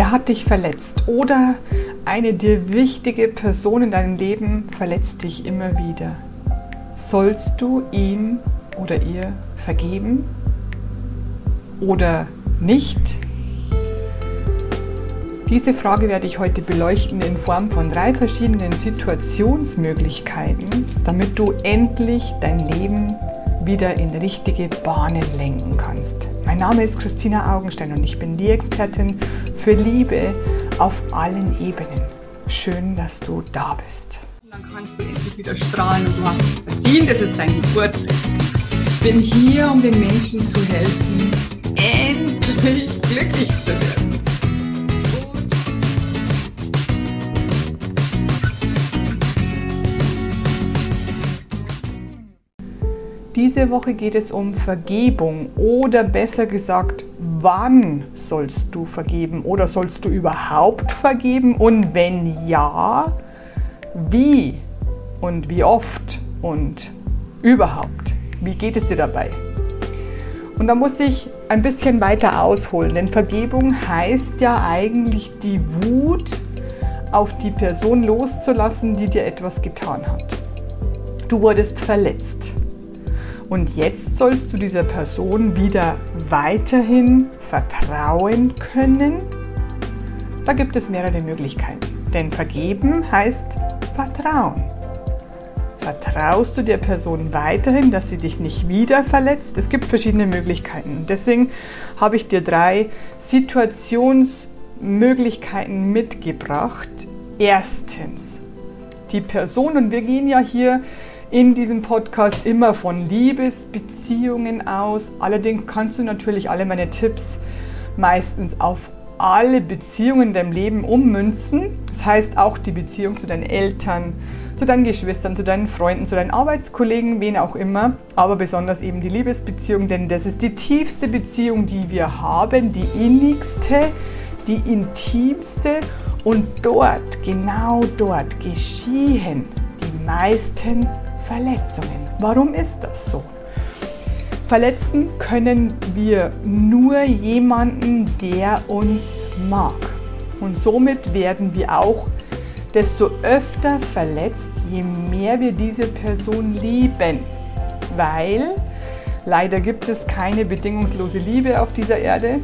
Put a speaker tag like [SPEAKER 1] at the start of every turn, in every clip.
[SPEAKER 1] er hat dich verletzt oder eine dir wichtige Person in deinem Leben verletzt dich immer wieder. Sollst du ihn oder ihr vergeben oder nicht? Diese Frage werde ich heute beleuchten in Form von drei verschiedenen Situationsmöglichkeiten, damit du endlich dein Leben wieder in richtige Bahnen lenken kannst. Mein Name ist Christina Augenstein und ich bin die Expertin für Liebe auf allen Ebenen. Schön, dass du da bist.
[SPEAKER 2] Dann kannst du endlich wieder strahlen und du hast es verdient. Es ist dein Geburtstag. Ich bin hier, um den Menschen zu helfen, endlich glücklich zu werden.
[SPEAKER 1] Diese Woche geht es um Vergebung oder besser gesagt, wann sollst du vergeben oder sollst du überhaupt vergeben und wenn ja, wie und wie oft und überhaupt, wie geht es dir dabei? Und da muss ich ein bisschen weiter ausholen, denn Vergebung heißt ja eigentlich die Wut auf die Person loszulassen, die dir etwas getan hat. Du wurdest verletzt. Und jetzt sollst du dieser Person wieder weiterhin vertrauen können. Da gibt es mehrere Möglichkeiten. Denn vergeben heißt Vertrauen. Vertraust du der Person weiterhin, dass sie dich nicht wieder verletzt? Es gibt verschiedene Möglichkeiten. Deswegen habe ich dir drei Situationsmöglichkeiten mitgebracht. Erstens, die Person, und wir gehen ja hier in diesem Podcast immer von Liebesbeziehungen aus. Allerdings kannst du natürlich alle meine Tipps meistens auf alle Beziehungen in deinem Leben ummünzen. Das heißt auch die Beziehung zu deinen Eltern, zu deinen Geschwistern, zu deinen Freunden, zu deinen Arbeitskollegen, wen auch immer. Aber besonders eben die Liebesbeziehung, denn das ist die tiefste Beziehung, die wir haben, die innigste, die intimste. Und dort, genau dort, geschehen die meisten Verletzungen. Warum ist das so? Verletzen können wir nur jemanden, der uns mag. Und somit werden wir auch desto öfter verletzt, je mehr wir diese Person lieben. Weil leider gibt es keine bedingungslose Liebe auf dieser Erde,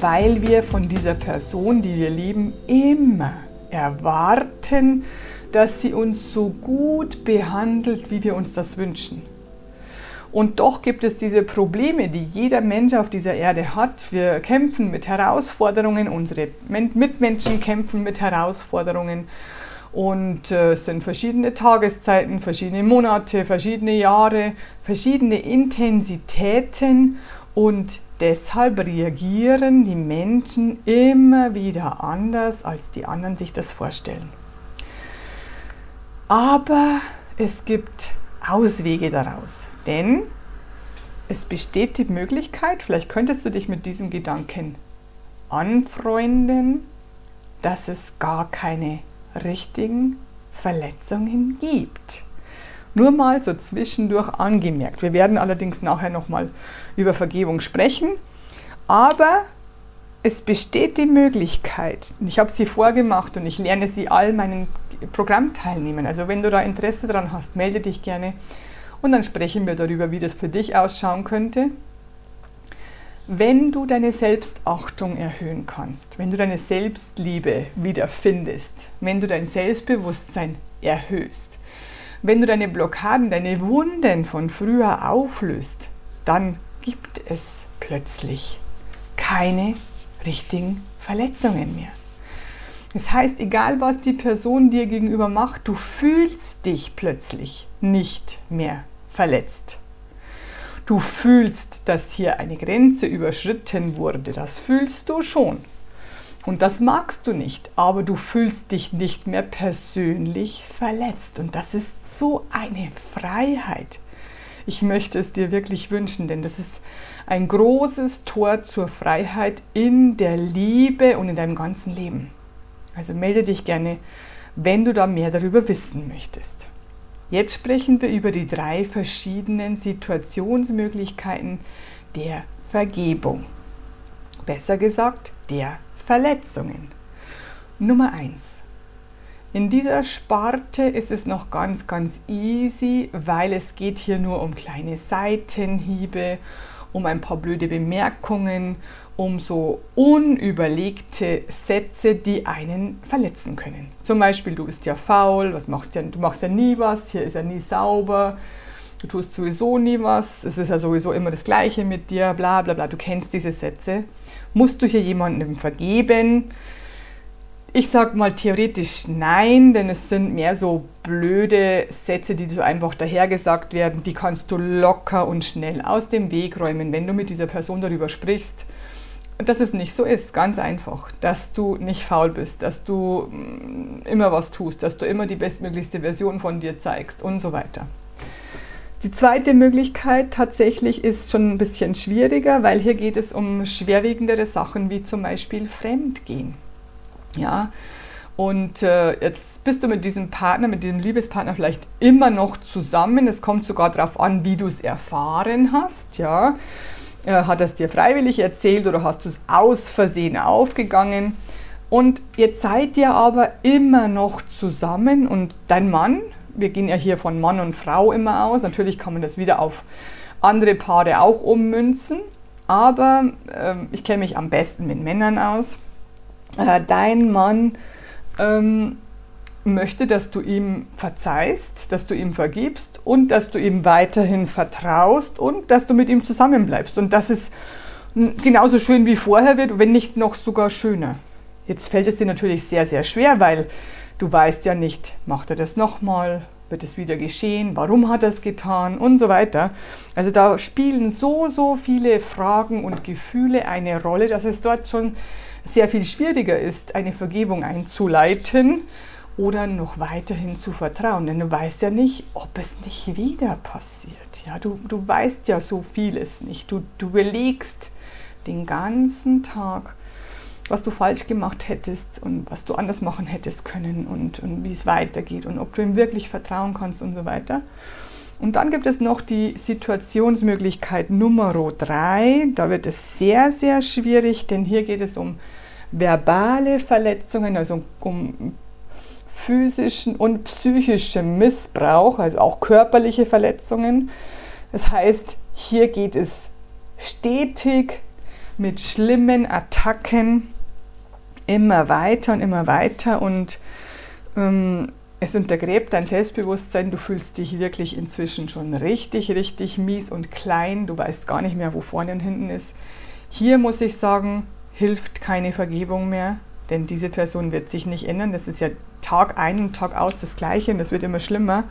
[SPEAKER 1] weil wir von dieser Person, die wir lieben, immer erwarten, dass sie uns so gut behandelt, wie wir uns das wünschen. Und doch gibt es diese Probleme, die jeder Mensch auf dieser Erde hat. Wir kämpfen mit Herausforderungen, unsere Mitmenschen kämpfen mit Herausforderungen. Und äh, es sind verschiedene Tageszeiten, verschiedene Monate, verschiedene Jahre, verschiedene Intensitäten. Und deshalb reagieren die Menschen immer wieder anders, als die anderen sich das vorstellen. Aber es gibt Auswege daraus, denn es besteht die Möglichkeit, vielleicht könntest du dich mit diesem Gedanken anfreunden, dass es gar keine richtigen Verletzungen gibt. Nur mal so zwischendurch angemerkt. Wir werden allerdings nachher nochmal über Vergebung sprechen. Aber es besteht die Möglichkeit, ich habe sie vorgemacht und ich lerne sie all meinen Programmteilnehmern. Also wenn du da Interesse daran hast, melde dich gerne und dann sprechen wir darüber, wie das für dich ausschauen könnte. Wenn du deine Selbstachtung erhöhen kannst, wenn du deine Selbstliebe wiederfindest, wenn du dein Selbstbewusstsein erhöhst, wenn du deine Blockaden, deine Wunden von früher auflöst, dann gibt es plötzlich keine richtigen Verletzungen mehr. Das heißt, egal was die Person dir gegenüber macht, du fühlst dich plötzlich nicht mehr verletzt. Du fühlst, dass hier eine Grenze überschritten wurde. Das fühlst du schon. Und das magst du nicht, aber du fühlst dich nicht mehr persönlich verletzt. Und das ist so eine Freiheit. Ich möchte es dir wirklich wünschen, denn das ist ein großes Tor zur Freiheit in der Liebe und in deinem ganzen Leben. Also melde dich gerne, wenn du da mehr darüber wissen möchtest. Jetzt sprechen wir über die drei verschiedenen Situationsmöglichkeiten der Vergebung. Besser gesagt, der Verletzungen. Nummer 1. In dieser Sparte ist es noch ganz, ganz easy, weil es geht hier nur um kleine Seitenhiebe, um ein paar blöde Bemerkungen, um so unüberlegte Sätze, die einen verletzen können. Zum Beispiel, du bist ja faul, was machst du, du machst ja nie was, hier ist ja nie sauber, du tust sowieso nie was, es ist ja sowieso immer das Gleiche mit dir, bla bla bla, du kennst diese Sätze. Musst du hier jemandem vergeben? Ich sag mal theoretisch nein, denn es sind mehr so blöde Sätze, die so einfach dahergesagt werden. Die kannst du locker und schnell aus dem Weg räumen, wenn du mit dieser Person darüber sprichst, dass es nicht so ist. Ganz einfach. Dass du nicht faul bist, dass du mm, immer was tust, dass du immer die bestmöglichste Version von dir zeigst und so weiter. Die zweite Möglichkeit tatsächlich ist schon ein bisschen schwieriger, weil hier geht es um schwerwiegendere Sachen wie zum Beispiel Fremdgehen. Ja, und äh, jetzt bist du mit diesem Partner, mit diesem Liebespartner vielleicht immer noch zusammen. Es kommt sogar darauf an, wie du es erfahren hast. Ja, äh, hat er es dir freiwillig erzählt oder hast du es aus Versehen aufgegangen? Und jetzt seid ihr aber immer noch zusammen und dein Mann, wir gehen ja hier von Mann und Frau immer aus. Natürlich kann man das wieder auf andere Paare auch ummünzen, aber äh, ich kenne mich am besten mit Männern aus äh, dein Mann ähm, möchte, dass du ihm verzeihst, dass du ihm vergibst und dass du ihm weiterhin vertraust und dass du mit ihm zusammenbleibst. Und dass es genauso schön wie vorher wird, wenn nicht noch sogar schöner. Jetzt fällt es dir natürlich sehr, sehr schwer, weil du weißt ja nicht, macht er das nochmal, wird es wieder geschehen, warum hat er es getan und so weiter. Also da spielen so, so viele Fragen und Gefühle eine Rolle, dass es dort schon sehr viel schwieriger ist, eine Vergebung einzuleiten oder noch weiterhin zu vertrauen. Denn du weißt ja nicht, ob es nicht wieder passiert. Ja, du, du weißt ja so vieles nicht. Du, du überlegst den ganzen Tag, was du falsch gemacht hättest und was du anders machen hättest können und, und wie es weitergeht und ob du ihm wirklich vertrauen kannst und so weiter. Und dann gibt es noch die Situationsmöglichkeit Nummer drei. Da wird es sehr, sehr schwierig, denn hier geht es um verbale Verletzungen, also um physischen und psychischen Missbrauch, also auch körperliche Verletzungen. Das heißt, hier geht es stetig mit schlimmen Attacken immer weiter und immer weiter und ähm, es untergräbt dein Selbstbewusstsein. Du fühlst dich wirklich inzwischen schon richtig, richtig mies und klein. Du weißt gar nicht mehr, wo vorne und hinten ist. Hier muss ich sagen, hilft keine Vergebung mehr, denn diese Person wird sich nicht ändern. Das ist ja Tag ein und Tag aus das Gleiche und das wird immer schlimmer.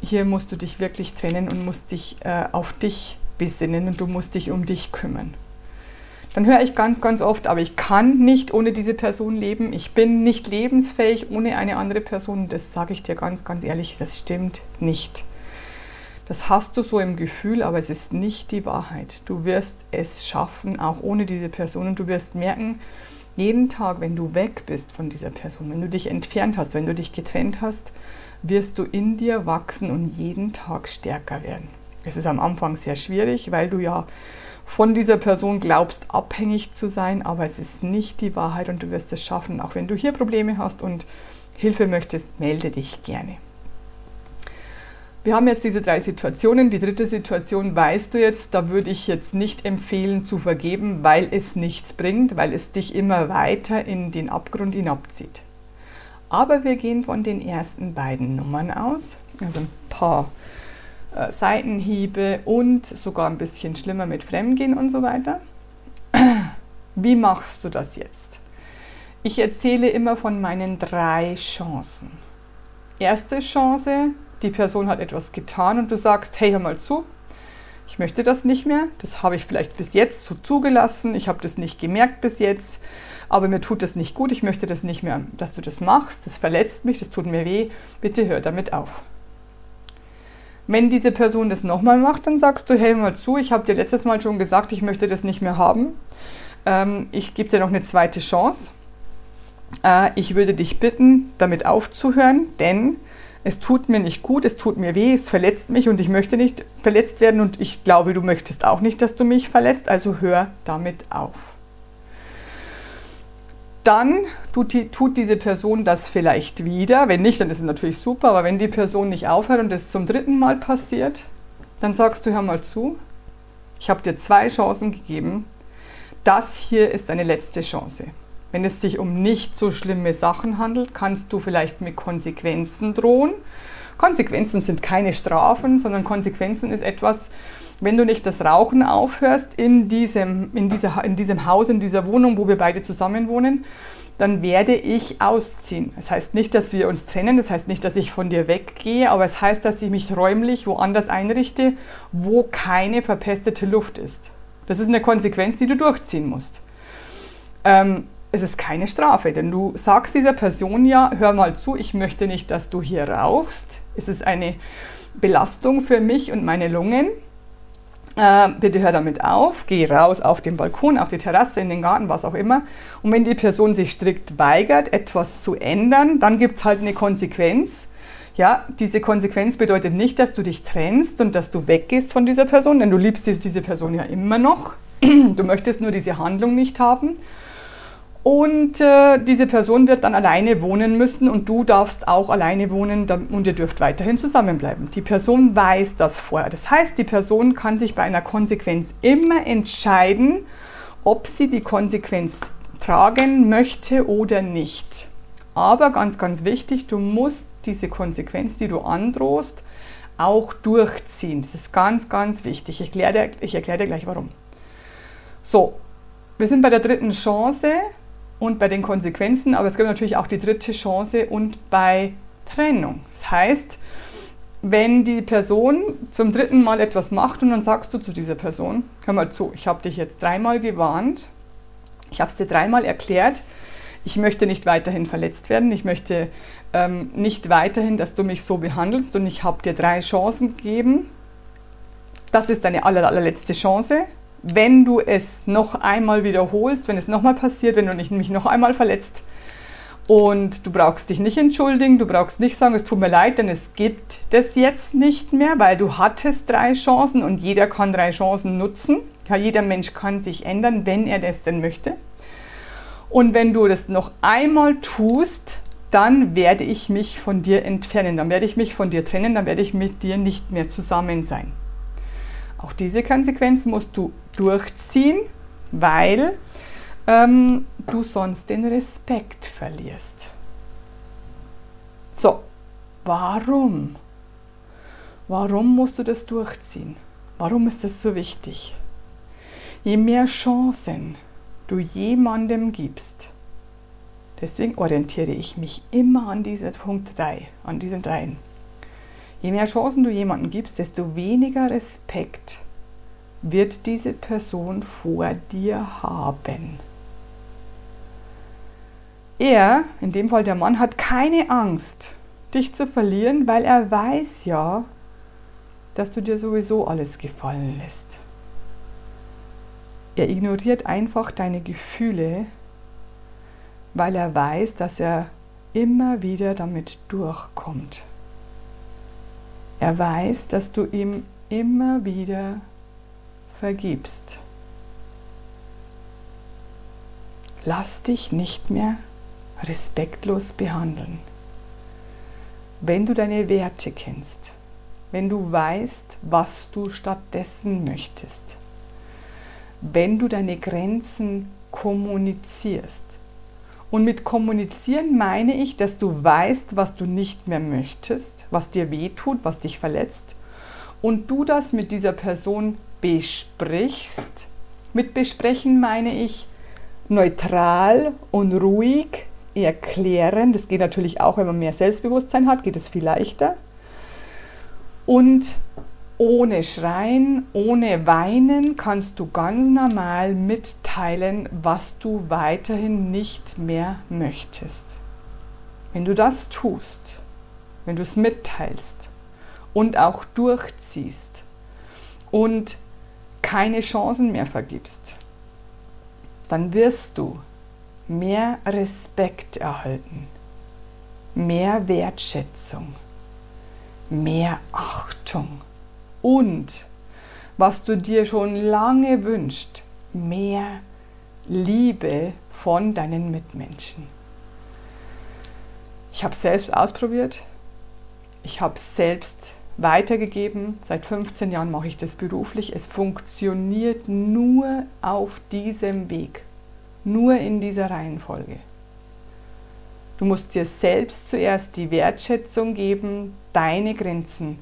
[SPEAKER 1] Hier musst du dich wirklich trennen und musst dich äh, auf dich besinnen und du musst dich um dich kümmern. Dann höre ich ganz, ganz oft, aber ich kann nicht ohne diese Person leben. Ich bin nicht lebensfähig ohne eine andere Person. Das sage ich dir ganz, ganz ehrlich, das stimmt nicht. Das hast du so im Gefühl, aber es ist nicht die Wahrheit. Du wirst es schaffen, auch ohne diese Person. Und du wirst merken, jeden Tag, wenn du weg bist von dieser Person, wenn du dich entfernt hast, wenn du dich getrennt hast, wirst du in dir wachsen und jeden Tag stärker werden. Es ist am Anfang sehr schwierig, weil du ja von dieser Person glaubst, abhängig zu sein, aber es ist nicht die Wahrheit und du wirst es schaffen. Auch wenn du hier Probleme hast und Hilfe möchtest, melde dich gerne. Wir haben jetzt diese drei Situationen. Die dritte Situation weißt du jetzt, da würde ich jetzt nicht empfehlen zu vergeben, weil es nichts bringt, weil es dich immer weiter in den Abgrund hinabzieht. Aber wir gehen von den ersten beiden Nummern aus, also ein paar äh, Seitenhiebe und sogar ein bisschen schlimmer mit Fremdgehen und so weiter. Wie machst du das jetzt? Ich erzähle immer von meinen drei Chancen. Erste Chance, die Person hat etwas getan und du sagst, hey, hör mal zu, ich möchte das nicht mehr, das habe ich vielleicht bis jetzt so zugelassen, ich habe das nicht gemerkt bis jetzt, aber mir tut das nicht gut, ich möchte das nicht mehr, dass du das machst, das verletzt mich, das tut mir weh, bitte hör damit auf. Wenn diese Person das nochmal macht, dann sagst du, hey, mal zu, ich habe dir letztes Mal schon gesagt, ich möchte das nicht mehr haben. Ähm, ich gebe dir noch eine zweite Chance. Äh, ich würde dich bitten, damit aufzuhören, denn es tut mir nicht gut, es tut mir weh, es verletzt mich und ich möchte nicht verletzt werden und ich glaube, du möchtest auch nicht, dass du mich verletzt, also hör damit auf. Dann tut, die, tut diese Person das vielleicht wieder. Wenn nicht, dann ist es natürlich super, aber wenn die Person nicht aufhört und es zum dritten Mal passiert, dann sagst du, hör mal zu, ich habe dir zwei Chancen gegeben. Das hier ist deine letzte Chance. Wenn es sich um nicht so schlimme Sachen handelt, kannst du vielleicht mit Konsequenzen drohen. Konsequenzen sind keine Strafen, sondern Konsequenzen ist etwas, wenn du nicht das Rauchen aufhörst in diesem, in, dieser, in diesem Haus, in dieser Wohnung, wo wir beide zusammen wohnen, dann werde ich ausziehen. Das heißt nicht, dass wir uns trennen, das heißt nicht, dass ich von dir weggehe, aber es heißt, dass ich mich räumlich woanders einrichte, wo keine verpestete Luft ist. Das ist eine Konsequenz, die du durchziehen musst. Ähm, es ist keine Strafe, denn du sagst dieser Person ja, hör mal zu, ich möchte nicht, dass du hier rauchst. Es ist eine Belastung für mich und meine Lungen. Äh, bitte hör damit auf, geh raus auf den Balkon, auf die Terrasse, in den Garten, was auch immer. Und wenn die Person sich strikt weigert, etwas zu ändern, dann gibt es halt eine Konsequenz. Ja, diese Konsequenz bedeutet nicht, dass du dich trennst und dass du weggehst von dieser Person, denn du liebst diese Person ja immer noch. Du möchtest nur diese Handlung nicht haben. Und äh, diese Person wird dann alleine wohnen müssen und du darfst auch alleine wohnen und ihr dürft weiterhin zusammenbleiben. Die Person weiß das vorher. Das heißt, die Person kann sich bei einer Konsequenz immer entscheiden, ob sie die Konsequenz tragen möchte oder nicht. Aber ganz, ganz wichtig, du musst diese Konsequenz, die du androhst, auch durchziehen. Das ist ganz, ganz wichtig. Ich erkläre dir, ich erkläre dir gleich warum. So, wir sind bei der dritten Chance und bei den Konsequenzen, aber es gibt natürlich auch die dritte Chance und bei Trennung. Das heißt, wenn die Person zum dritten Mal etwas macht und dann sagst du zu dieser Person, hör mal zu, ich habe dich jetzt dreimal gewarnt, ich habe es dir dreimal erklärt, ich möchte nicht weiterhin verletzt werden, ich möchte ähm, nicht weiterhin, dass du mich so behandelst und ich habe dir drei Chancen gegeben. Das ist deine aller, allerletzte Chance wenn du es noch einmal wiederholst, wenn es nochmal passiert, wenn du mich noch einmal verletzt und du brauchst dich nicht entschuldigen, du brauchst nicht sagen, es tut mir leid, denn es gibt das jetzt nicht mehr, weil du hattest drei Chancen und jeder kann drei Chancen nutzen. Ja, jeder Mensch kann sich ändern, wenn er das denn möchte. Und wenn du das noch einmal tust, dann werde ich mich von dir entfernen, dann werde ich mich von dir trennen, dann werde ich mit dir nicht mehr zusammen sein. Auch diese Konsequenz musst du durchziehen, weil ähm, du sonst den Respekt verlierst. So, warum? Warum musst du das durchziehen? Warum ist das so wichtig? Je mehr Chancen du jemandem gibst, deswegen orientiere ich mich immer an diesem Punkt 3, an diesen dreien. Je mehr Chancen du jemandem gibst, desto weniger Respekt wird diese Person vor dir haben. Er, in dem Fall der Mann, hat keine Angst, dich zu verlieren, weil er weiß ja, dass du dir sowieso alles gefallen lässt. Er ignoriert einfach deine Gefühle, weil er weiß, dass er immer wieder damit durchkommt. Er weiß, dass du ihm immer wieder vergibst. Lass dich nicht mehr respektlos behandeln. Wenn du deine Werte kennst, wenn du weißt, was du stattdessen möchtest, wenn du deine Grenzen kommunizierst, und mit kommunizieren meine ich, dass du weißt, was du nicht mehr möchtest, was dir weh tut, was dich verletzt. Und du das mit dieser Person besprichst. Mit besprechen meine ich neutral und ruhig erklären. Das geht natürlich auch, wenn man mehr Selbstbewusstsein hat, geht es viel leichter. Und ohne Schreien, ohne Weinen kannst du ganz normal mitteilen, was du weiterhin nicht mehr möchtest. Wenn du das tust, wenn du es mitteilst und auch durchziehst und keine Chancen mehr vergibst, dann wirst du mehr Respekt erhalten, mehr Wertschätzung, mehr Achtung und was du dir schon lange wünschst, mehr Liebe von deinen Mitmenschen. Ich habe selbst ausprobiert. Ich habe selbst weitergegeben. Seit 15 Jahren mache ich das beruflich. Es funktioniert nur auf diesem Weg, nur in dieser Reihenfolge. Du musst dir selbst zuerst die Wertschätzung geben, deine Grenzen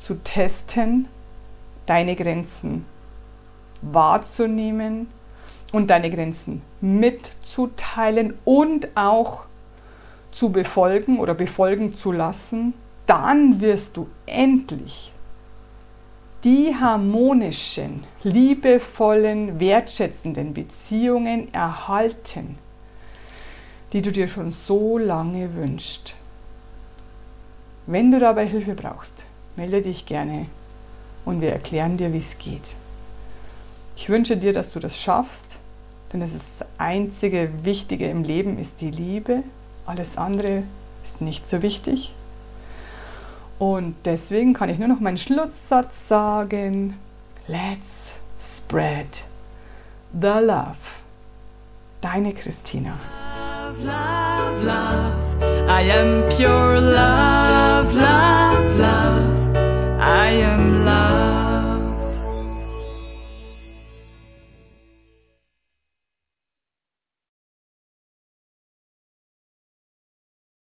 [SPEAKER 1] zu testen, deine Grenzen wahrzunehmen und deine Grenzen mitzuteilen und auch zu befolgen oder befolgen zu lassen, dann wirst du endlich die harmonischen, liebevollen, wertschätzenden Beziehungen erhalten, die du dir schon so lange wünschst. Wenn du dabei Hilfe brauchst, melde dich gerne und wir erklären dir, wie es geht. Ich wünsche dir, dass du das schaffst, denn das, ist das einzige Wichtige im Leben ist die Liebe. Alles andere ist nicht so wichtig. Und deswegen kann ich nur noch meinen Schlusssatz sagen. Let's spread the love. Deine Christina. Love, love, love. I am pure love.